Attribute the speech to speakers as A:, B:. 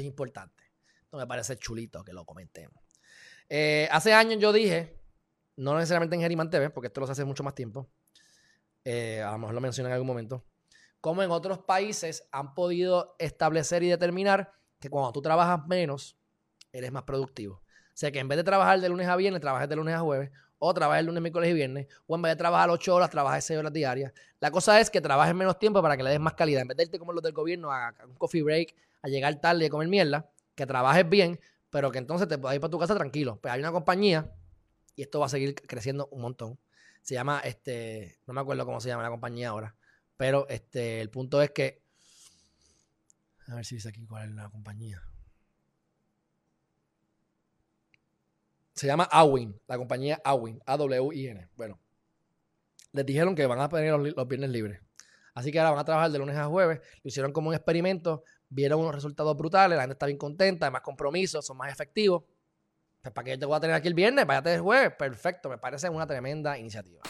A: es importante. Esto me parece chulito que lo comentemos. Eh, hace años yo dije, no necesariamente en Geriman TV, porque esto lo hace mucho más tiempo, eh, a lo mejor lo mencioné en algún momento, como en otros países han podido establecer y determinar que cuando tú trabajas menos, eres más productivo. Sea que en vez de trabajar de lunes a viernes, trabajes de lunes a jueves, o trabajes lunes, miércoles y viernes, o en vez de trabajar 8 horas, trabajes 6 horas diarias. La cosa es que trabajes menos tiempo para que le des más calidad. En vez de irte como los del gobierno a un coffee break, a llegar tarde y a comer mierda, que trabajes bien, pero que entonces te puedas ir para tu casa tranquilo. Pues hay una compañía, y esto va a seguir creciendo un montón. Se llama, este, no me acuerdo cómo se llama la compañía ahora, pero este, el punto es que, a ver si dice aquí cuál es la compañía. Se llama Awin, la compañía Awin, A-W-I-N. Bueno, les dijeron que van a tener los, viernes libres. Así que ahora van a trabajar de lunes a jueves. Lo hicieron como un experimento, vieron unos resultados brutales, la gente está bien contenta, hay más compromisos, son más efectivos. Pues para yo te voy a tener aquí el viernes, váyate el jueves, perfecto, me parece una tremenda iniciativa.